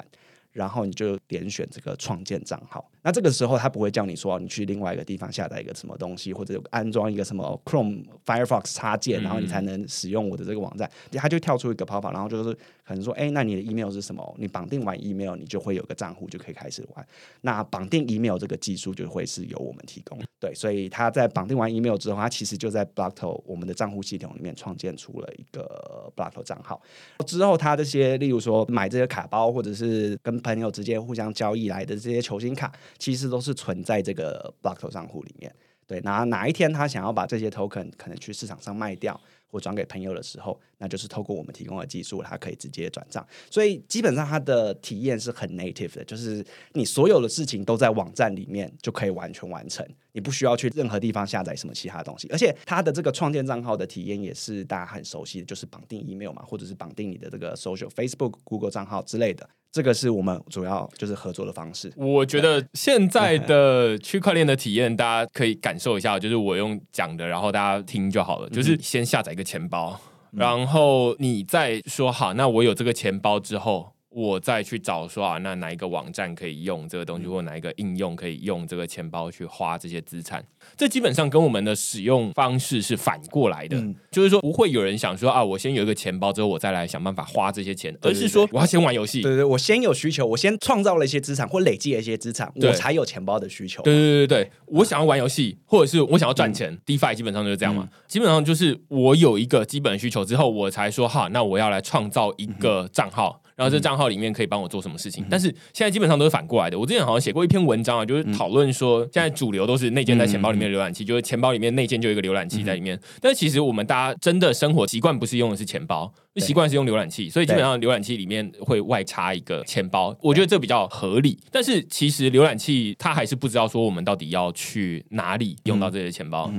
然后你就点选这个创建账号，那这个时候，他不会叫你说你去另外一个地方下载一个什么东西，或者安装一个什么 Chrome、Firefox 插件，然后你才能使用我的这个网站。他就跳出一个跑跑，然后就是可能说，哎，那你的 email 是什么？你绑定完 email，你就会有个账户，就可以开始玩。那绑定 email 这个技术就会是由我们提供。对，所以他在绑定完 email 之后，他其实就在 Blockto 我们的账户系统里面创建出了一个 Blockto 账号。之后，他这些例如说买这些卡包，或者是跟朋友之间互相交易来的这些球星卡。其实都是存在这个 block 头账户里面，对，哪哪一天他想要把这些 token 可能去市场上卖掉或转给朋友的时候。那就是透过我们提供的技术，它可以直接转账，所以基本上它的体验是很 native 的，就是你所有的事情都在网站里面就可以完全完成，你不需要去任何地方下载什么其他东西，而且它的这个创建账号的体验也是大家很熟悉的，就是绑定 email 嘛，或者是绑定你的这个 social Facebook、Google 账号之类的，这个是我们主要就是合作的方式。我觉得现在的区块链的体验，大家可以感受一下，就是我用讲的，然后大家听就好了，就是先下载一个钱包。然后你再说好，那我有这个钱包之后。我再去找说啊，那哪一个网站可以用这个东西，或哪一个应用可以用这个钱包去花这些资产？这基本上跟我们的使用方式是反过来的，就是说不会有人想说啊，我先有一个钱包之后，我再来想办法花这些钱，而是说我要先玩游戏。对对，我先有需求，我先创造了一些资产或累积了一些资产，我才有钱包的需求。对对对对，我想要玩游戏，或者是我想要赚钱，DeFi 基本上就是这样嘛。基本上就是我有一个基本需求之后，我才说哈，那我要来创造一个账号。然后这账号里面可以帮我做什么事情？但是现在基本上都是反过来的。我之前好像写过一篇文章啊，就是讨论说，现在主流都是内建在钱包里面的浏览器，就是钱包里面内建就有一个浏览器在里面。但是其实我们大家真的生活习惯不是用的是钱包，习惯是用浏览器，所以基本上浏览器里面会外插一个钱包。我觉得这比较合理。但是其实浏览器它还是不知道说我们到底要去哪里用到这些钱包。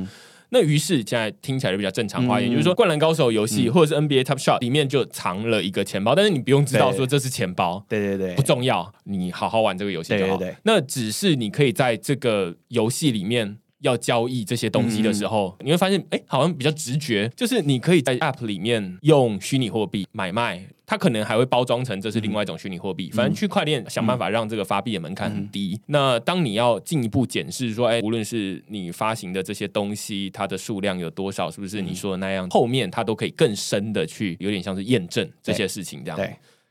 那于是现在听起来就比较正常化一点，就是说《灌篮高手》游戏或者是 NBA Top Shot 里面就藏了一个钱包，但是你不用知道说这是钱包，对对对，不重要，你好好玩这个游戏就好。那只是你可以在这个游戏里面。要交易这些东西的时候，你会发现，哎，好像比较直觉，就是你可以在 App 里面用虚拟货币买卖，它可能还会包装成这是另外一种虚拟货币。反正区块链想办法让这个发币的门槛很低。那当你要进一步检视说，哎，无论是你发行的这些东西，它的数量有多少，是不是你说的那样，后面它都可以更深的去，有点像是验证这些事情这样。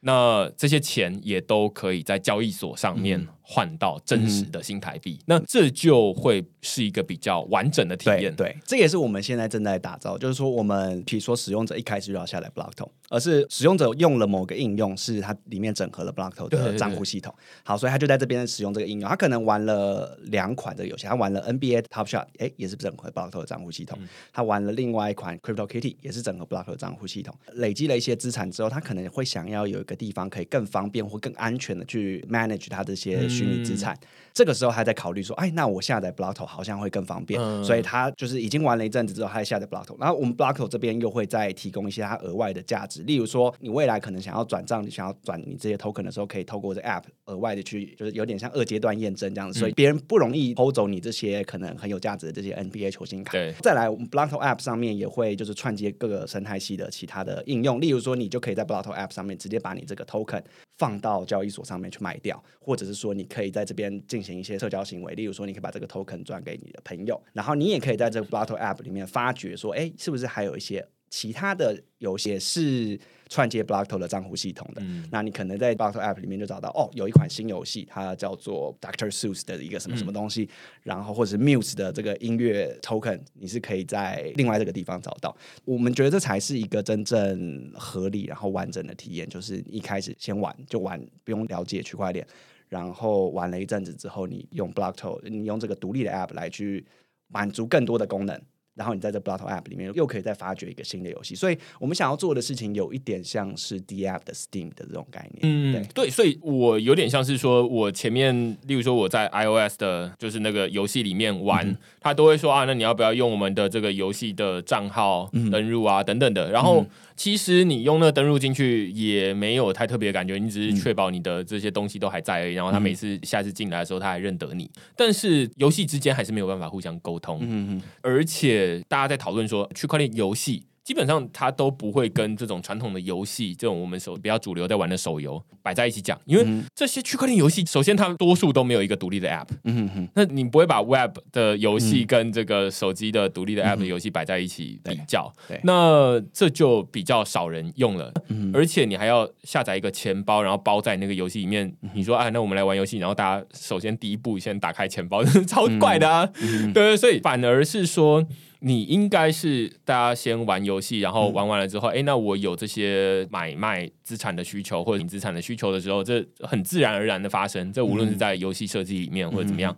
那这些钱也都可以在交易所上面。换到真实的新台币，那这就会是一个比较完整的体验。对，这也是我们现在正在打造，就是说，我们比如说使用者一开始就要下载 Blockto，而是使用者用了某个应用，是它里面整合了 Blockto 的账户系统。好，所以他就在这边使用这个应用。他可能玩了两款的游戏，他玩了 NBA Top Shot，哎，也是整合 Blockto 的账户系统。他玩了另外一款 Crypto Kitty，也是整合 Blockto 的账户系统。累积了一些资产之后，他可能会想要有一个地方可以更方便或更安全的去 manage 他这些。虚拟资产，这个时候还在考虑说，哎，那我下载 Blockto 好像会更方便，所以他就是已经玩了一阵子之后，他下载 Blockto，然后我们 Blockto 这边又会再提供一些他额外的价值，例如说，你未来可能想要转账，你想要转你这些 token 的时候，可以透过这 app 额外的去，就是有点像二阶段验证这样子，所以别人不容易偷走你这些可能很有价值的这些 NBA 球星卡。对，再来，我们 Blockto app 上面也会就是串接各个生态系的其他的应用，例如说，你就可以在 Blockto app 上面直接把你这个 token 放到交易所上面去卖掉，或者是说，你可以在这边。进行一些社交行为，例如说，你可以把这个 token 转给你的朋友，然后你也可以在这个 Blockto app 里面发掘说，哎，是不是还有一些其他的游戏是串接 Blockto 的账户系统的？那你可能在 Blockto app 里面就找到，哦，有一款新游戏，它叫做 Doctor Seuss 的一个什么什么东西，然后或者是 Muse 的这个音乐 token，你是可以在另外这个地方找到。我们觉得这才是一个真正合理然后完整的体验，就是一开始先玩就玩，不用了解区块链。然后玩了一阵子之后，你用 Blockto，你用这个独立的 App 来去满足更多的功能。然后你在这 Blockto App 里面又可以再发掘一个新的游戏，所以我们想要做的事情有一点像是 D App 的 Steam 的这种概念。嗯，对对，所以我有点像是说，我前面例如说我在 iOS 的，就是那个游戏里面玩，他都会说啊，那你要不要用我们的这个游戏的账号登入啊等等的。然后其实你用那登录进去也没有太特别的感觉，你只是确保你的这些东西都还在而已。然后他每次下次进来的时候，他还认得你，但是游戏之间还是没有办法互相沟通。嗯嗯，而且。大家在讨论说，区块链游戏。基本上它都不会跟这种传统的游戏，这种我们手比较主流在玩的手游摆在一起讲，因为这些区块链游戏，首先它多数都没有一个独立的 App，嗯哼哼，那你不会把 Web 的游戏跟这个手机的独立的 App 的游戏摆在一起比较，对那这就比较少人用了，而且你还要下载一个钱包，然后包在那个游戏里面，你说啊，那我们来玩游戏，然后大家首先第一步先打开钱包，超怪的啊，对，所以反而是说。你应该是大家先玩游戏，然后玩完了之后，哎，那我有这些买卖资产的需求或者资产的需求的时候，这很自然而然的发生。这无论是在游戏设计里面或者怎么样，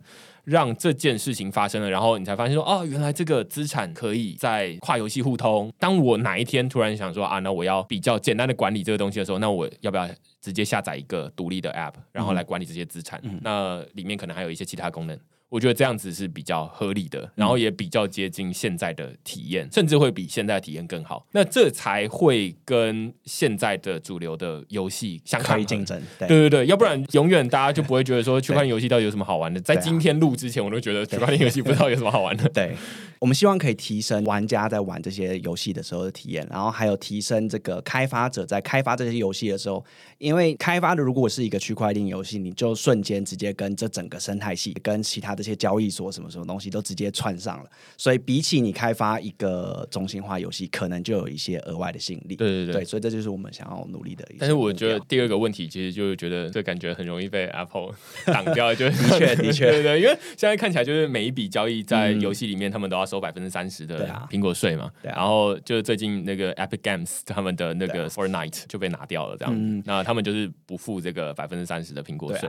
让这件事情发生了，然后你才发现说，哦，原来这个资产可以在跨游戏互通。当我哪一天突然想说啊，那我要比较简单的管理这个东西的时候，那我要不要直接下载一个独立的 App，然后来管理这些资产？那里面可能还有一些其他功能。我觉得这样子是比较合理的，然后也比较接近现在的体验，甚至会比现在的体验更好。那这才会跟现在的主流的游戏相可以竞争。对对对，要不然永远大家就不会觉得说区块链游戏到底有什么好玩的。在今天录之前，我都觉得区块链游戏不知道有什么好玩的。对。我们希望可以提升玩家在玩这些游戏的时候的体验，然后还有提升这个开发者在开发这些游戏的时候，因为开发的如果是一个区块链游戏，你就瞬间直接跟这整个生态系、跟其他这些交易所什么什么东西都直接串上了，所以比起你开发一个中心化游戏，可能就有一些额外的吸引力。对对对，所以这就是我们想要努力的一。但是我觉得第二个问题其实就是觉得这感觉很容易被 Apple 挡掉，就 的确的确 对对，因为现在看起来就是每一笔交易在游戏里面，他们都要收百分之三十。对啊，苹果税嘛，然后就是最近那个 Epic Games 他们的那个 Fortnite 就被拿掉了，这样，那他们就是不付这个百分之三十的苹果税。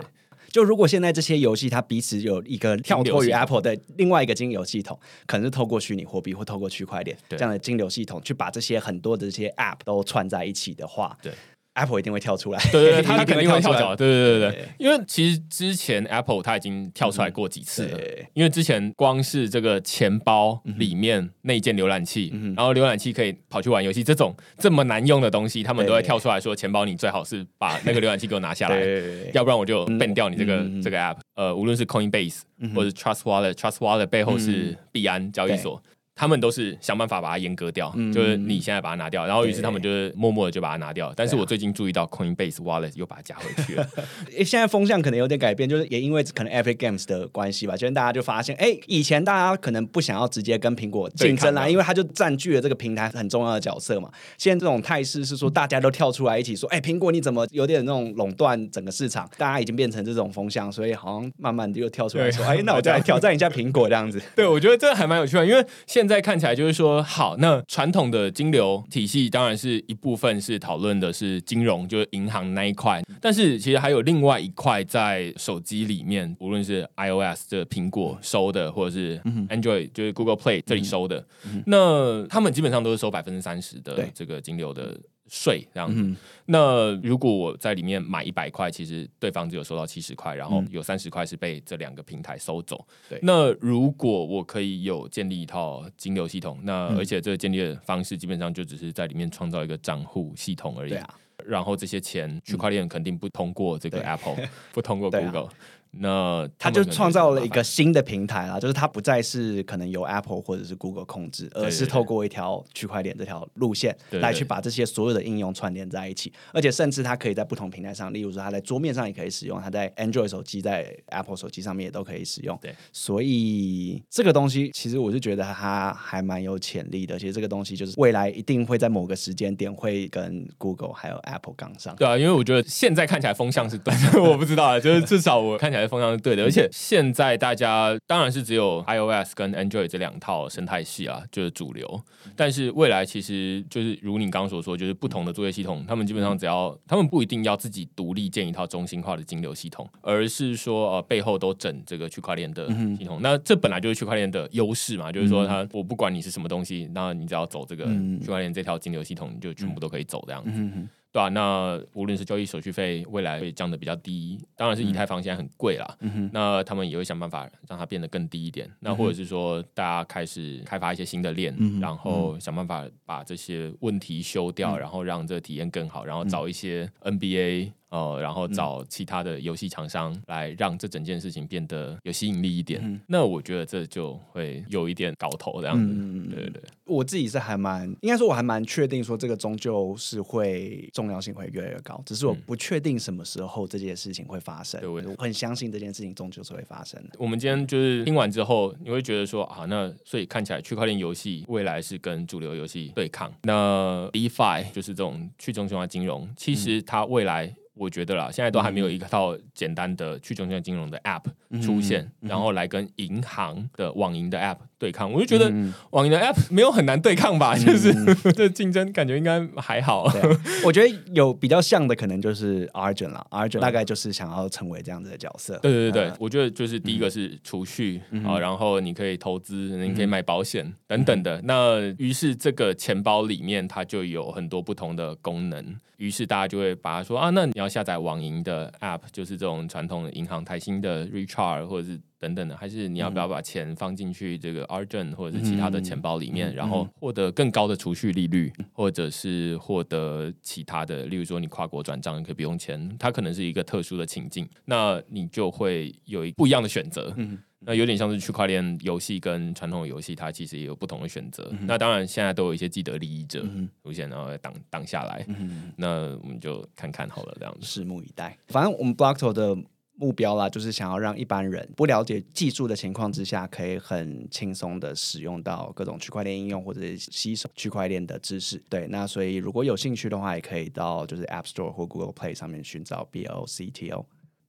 就如果现在这些游戏它彼此有一个跳脱于 Apple 的另外一个金流系统，可能是透过虚拟货币或透过区块链这样的金流系统去把这些很多的这些 App 都串在一起的话，对。Apple 一定会跳出来，对对，它肯定会跳出来，对对对对因为其实之前 Apple 它已经跳出来过几次了，因为之前光是这个钱包里面内建浏览器，然后浏览器可以跑去玩游戏，这种这么难用的东西，他们都会跳出来说，钱包你最好是把那个浏览器给我拿下来，要不然我就 ban 掉你这个这个 App。呃，无论是 Coinbase 或者 Trust Wallet，Trust Wallet 背后是币安交易所。他们都是想办法把它阉割掉，就是你现在把它拿掉，然后于是他们就是默默的就把它拿掉。但是我最近注意到 Coinbase Wallet 又把它加回去了。现在风向可能有点改变，就是也因为可能 Epic Games 的关系吧，就是大家就发现，哎，以前大家可能不想要直接跟苹果竞争啦，因为它就占据了这个平台很重要的角色嘛。现在这种态势是说，大家都跳出来一起说，哎，苹果你怎么有点那种垄断整个市场？大家已经变成这种风向，所以好像慢慢的又跳出来说，哎，那我再来挑战一下苹果这样子。对，我觉得这还蛮有趣的，因为现在看起来就是说。说好，那传统的金流体系当然是一部分是讨论的是金融，就是银行那一块。但是其实还有另外一块在手机里面，无论是 iOS 这苹果收的，或者是 Android 就是 Google Play 这里收的，那他们基本上都是收百分之三十的这个金流的。税这样子，那如果我在里面买一百块，其实对方只有收到七十块，然后有三十块是被这两个平台收走。对，那如果我可以有建立一套金流系统，那而且这个建立的方式基本上就只是在里面创造一个账户系统而已。然后这些钱区块链肯定不通过这个 Apple，不通过 Google。那他就创造了一个新的平台啦，就是它不再是可能由 Apple 或者是 Google 控制，而是透过一条区块链这条路线来去把这些所有的应用串联在一起，而且甚至它可以在不同平台上，例如说它在桌面上也可以使用，它在 Android 手机、在 Apple 手机上面也都可以使用。对，所以这个东西其实我是觉得它还蛮有潜力的。其实这个东西就是未来一定会在某个时间点会跟 Google 还有 Apple 杠上。对啊，因为我觉得现在看起来风向是对，我不知道啊，就是至少我看起来。风向是对的，而且现在大家当然是只有 iOS 跟 Android 这两套生态系啊，就是主流。但是未来其实就是如你刚刚所说，就是不同的作业系统，他们基本上只要他们不一定要自己独立建一套中心化的金流系统，而是说呃背后都整这个区块链的系统。那这本来就是区块链的优势嘛，就是说它我不管你是什么东西，那你只要走这个区块链这条金流系统，你就全部都可以走这样子。对啊，那无论是交易手续费未来会降得比较低，当然是以太坊现在很贵啦。那他们也会想办法让它变得更低一点。那或者是说，大家开始开发一些新的链，然后想办法把这些问题修掉，然后让这个体验更好，然后找一些 NBA。哦，然后找其他的游戏厂商来让这整件事情变得有吸引力一点。那我觉得这就会有一点搞头这样子。对对对，我自己是还蛮应该说，我还蛮确定说这个终究是会重要性会越来越高，只是我不确定什么时候这件事情会发生。对我很相信这件事情终究是会发生的。我们今天就是听完之后，你会觉得说啊，那所以看起来区块链游戏未来是跟主流游戏对抗。那 DeFi 就是这种去中心化金融，其实它未来。我觉得啦，现在都还没有一套简单的去中心化金融的 App 出现，然后来跟银行的网银的 App 对抗。我就觉得网银的 App 没有很难对抗吧，就是 这竞争感觉应该还好。我觉得有比较像的可能就是 Argent 啦，Argent 大概就是想要成为这样子的角色。对对对对，我觉得就是第一个是储蓄啊，然后你可以投资，你可以买保险等等的。那于是这个钱包里面它就有很多不同的功能。于是大家就会把它说啊，那你要下载网银的 App，就是这种传统的银行台新的 Recharge 或者是等等的，还是你要不要把钱放进去这个 Argent 或者是其他的钱包里面，然后获得更高的储蓄利率，或者是获得其他的，例如说你跨国转账可以不用钱，它可能是一个特殊的情境，那你就会有一不一样的选择。那有点像是区块链游戏跟传统游戏，它其实也有不同的选择。那当然，现在都有一些既得利益者出现，然后挡挡下来。那我们就看看好了，这样子，拭目以待。反正我们 Blockto 的目标啦，就是想要让一般人不了解技术的情况之下，可以很轻松的使用到各种区块链应用，或者吸收区块链的知识。对，那所以如果有兴趣的话，也可以到就是 App Store 或 Google Play 上面寻找 B O C T O。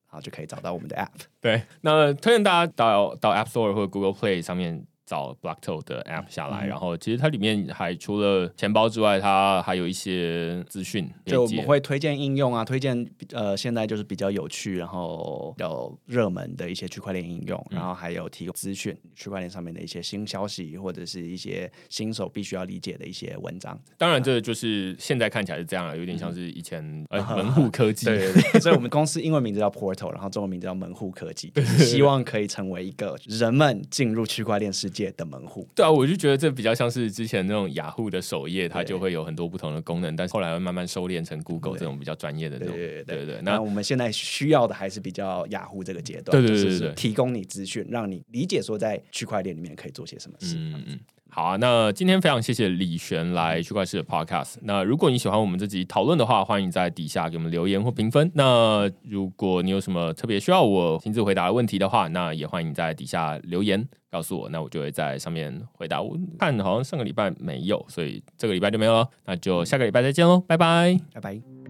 然后就可以找到我们的 App。对，那推荐大家到到 App Store 或 Google Play 上面。找 blackto 的 App 下来，然后其实它里面还除了钱包之外，它还有一些资讯。就我们会推荐应用啊，推荐呃现在就是比较有趣，然后比较热门的一些区块链应用，然后还有提供资讯，区块链上面的一些新消息，或者是一些新手必须要理解的一些文章。当然，这就是现在看起来是这样，有点像是以前呃 门户科技。对对对，所以我们公司英文名字叫 Portal，然后中文名字叫门户科技，希望可以成为一个人们进入区块链世界的门户，对啊，我就觉得这比较像是之前那种雅虎的首页，它就会有很多不同的功能，但是后来会慢慢收敛成 Google 这种比较专业的这种。对对对，那我们现在需要的还是比较雅虎这个阶段，对对对对，提供你资讯，让你理解说在区块链里面可以做些什么事。嗯嗯。好啊，那今天非常谢谢李璇来区块市的 Podcast。那如果你喜欢我们这集讨论的话，欢迎在底下给我们留言或评分。那如果你有什么特别需要我亲自回答的问题的话，那也欢迎在底下留言告诉我，那我就会在上面回答。我看好像上个礼拜没有，所以这个礼拜就没有了。那就下个礼拜再见喽，拜拜，拜拜。